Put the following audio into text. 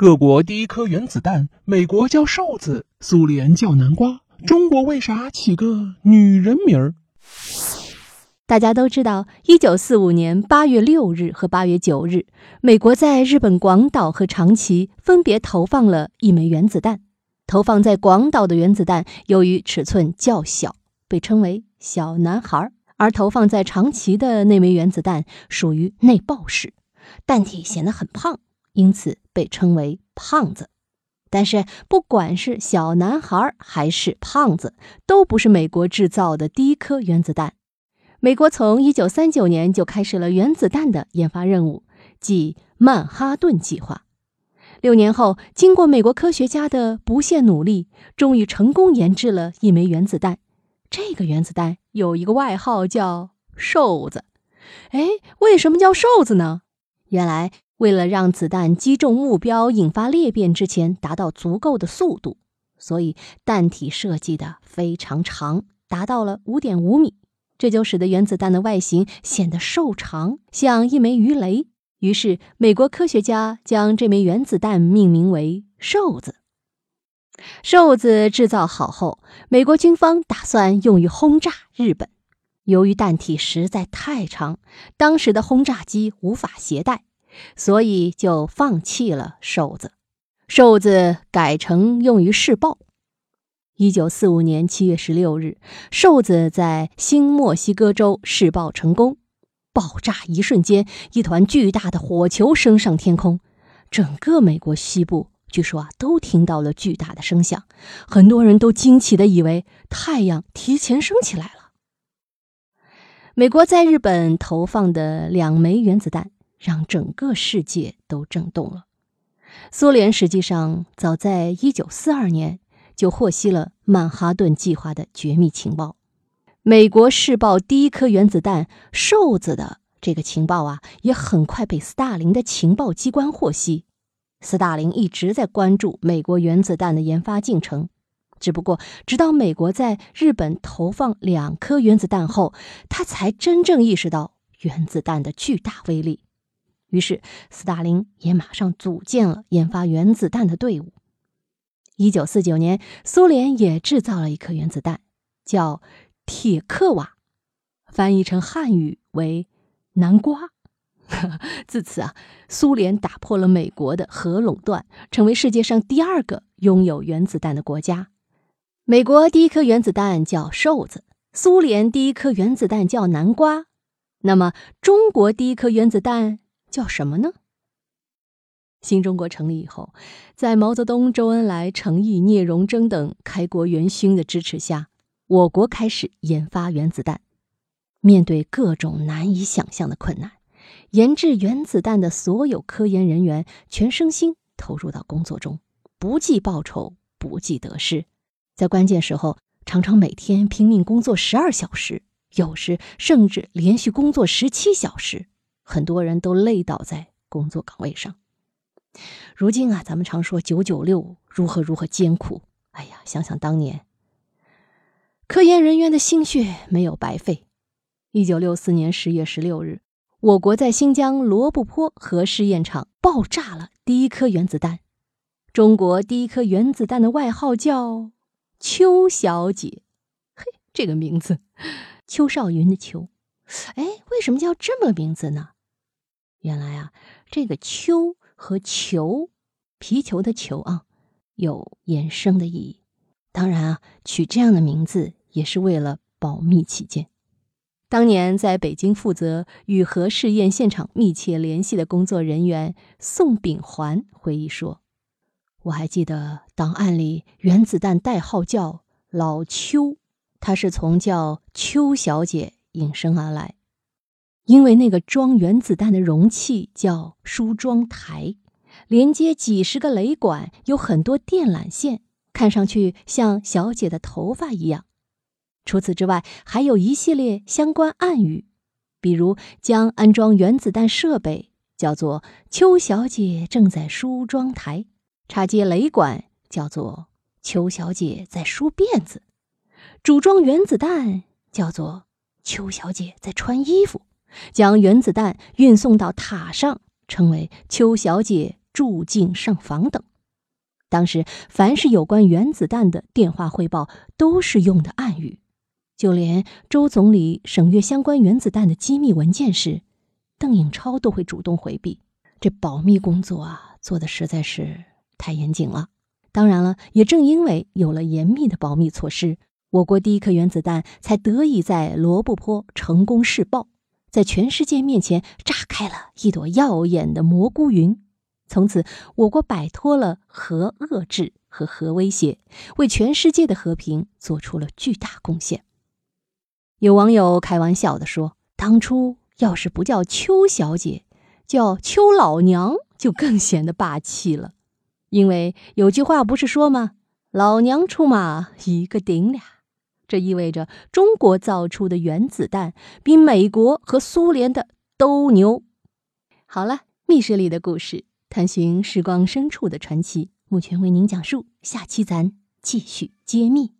各国第一颗原子弹，美国叫瘦子，苏联叫南瓜，中国为啥起个女人名儿？大家都知道，一九四五年八月六日和八月九日，美国在日本广岛和长崎分别投放了一枚原子弹。投放在广岛的原子弹由于尺寸较小，被称为“小男孩”；而投放在长崎的那枚原子弹属于内爆式，弹体显得很胖，因此被称为“胖子”。但是，不管是小男孩还是胖子，都不是美国制造的第一颗原子弹。美国从一九三九年就开始了原子弹的研发任务，即曼哈顿计划。六年后，经过美国科学家的不懈努力，终于成功研制了一枚原子弹。这个原子弹有一个外号叫“瘦子”。哎，为什么叫瘦子呢？原来，为了让子弹击中目标、引发裂变之前达到足够的速度，所以弹体设计的非常长，达到了五点五米。这就使得原子弹的外形显得瘦长，像一枚鱼雷。于是，美国科学家将这枚原子弹命名为“瘦子”。瘦子制造好后，美国军方打算用于轰炸日本。由于弹体实在太长，当时的轰炸机无法携带，所以就放弃了瘦子。瘦子改成用于试爆。一九四五年七月十六日，瘦子在新墨西哥州试爆成功。爆炸一瞬间，一团巨大的火球升上天空，整个美国西部据说啊都听到了巨大的声响，很多人都惊奇的以为太阳提前升起来了。美国在日本投放的两枚原子弹让整个世界都震动了。苏联实际上早在一九四二年就获悉了曼哈顿计划的绝密情报。美国试爆第一颗原子弹“瘦子”的这个情报啊，也很快被斯大林的情报机关获悉。斯大林一直在关注美国原子弹的研发进程，只不过直到美国在日本投放两颗原子弹后，他才真正意识到原子弹的巨大威力。于是，斯大林也马上组建了研发原子弹的队伍。一九四九年，苏联也制造了一颗原子弹，叫。铁克瓦，翻译成汉语为南瓜。自此啊，苏联打破了美国的核垄断，成为世界上第二个拥有原子弹的国家。美国第一颗原子弹叫瘦子，苏联第一颗原子弹叫南瓜。那么，中国第一颗原子弹叫什么呢？新中国成立以后，在毛泽东、周恩来、程毅、聂荣臻等开国元勋的支持下。我国开始研发原子弹，面对各种难以想象的困难，研制原子弹的所有科研人员全身心投入到工作中，不计报酬，不计得失，在关键时候常常每天拼命工作十二小时，有时甚至连续工作十七小时，很多人都累倒在工作岗位上。如今啊，咱们常说“九九六”如何如何艰苦，哎呀，想想当年。科研人员的心血没有白费。一九六四年十月十六日，我国在新疆罗布泊核试验场爆炸了第一颗原子弹。中国第一颗原子弹的外号叫“邱小姐”，嘿，这个名字，邱少云的邱。哎，为什么叫这么名字呢？原来啊，这个“秋”和“球”，皮球的“球”啊，有衍生的意义。当然啊，取这样的名字。也是为了保密起见。当年在北京负责与核试验现场密切联系的工作人员宋秉环回忆说：“我还记得档案里原子弹代号叫老邱，他是从叫邱小姐引申而来，因为那个装原子弹的容器叫梳妆台，连接几十个雷管，有很多电缆线，看上去像小姐的头发一样。”除此之外，还有一系列相关暗语，比如将安装原子弹设备叫做“邱小姐正在梳妆台”，插接雷管叫做“邱小姐在梳辫子”，组装原子弹叫做“邱小姐在穿衣服”，将原子弹运送到塔上称为“邱小姐住进上房等。当时，凡是有关原子弹的电话汇报，都是用的暗语。就连周总理审阅相关原子弹的机密文件时，邓颖超都会主动回避。这保密工作啊，做的实在是太严谨了。当然了，也正因为有了严密的保密措施，我国第一颗原子弹才得以在罗布泊成功试爆，在全世界面前炸开了一朵耀眼的蘑菇云。从此，我国摆脱了核遏制和核威胁，为全世界的和平做出了巨大贡献。有网友开玩笑的说：“当初要是不叫邱小姐，叫邱老娘，就更显得霸气了。因为有句话不是说吗？老娘出马，一个顶俩。这意味着中国造出的原子弹比美国和苏联的都牛。”好了，密室里的故事，探寻时光深处的传奇，目前为您讲述。下期咱继续揭秘。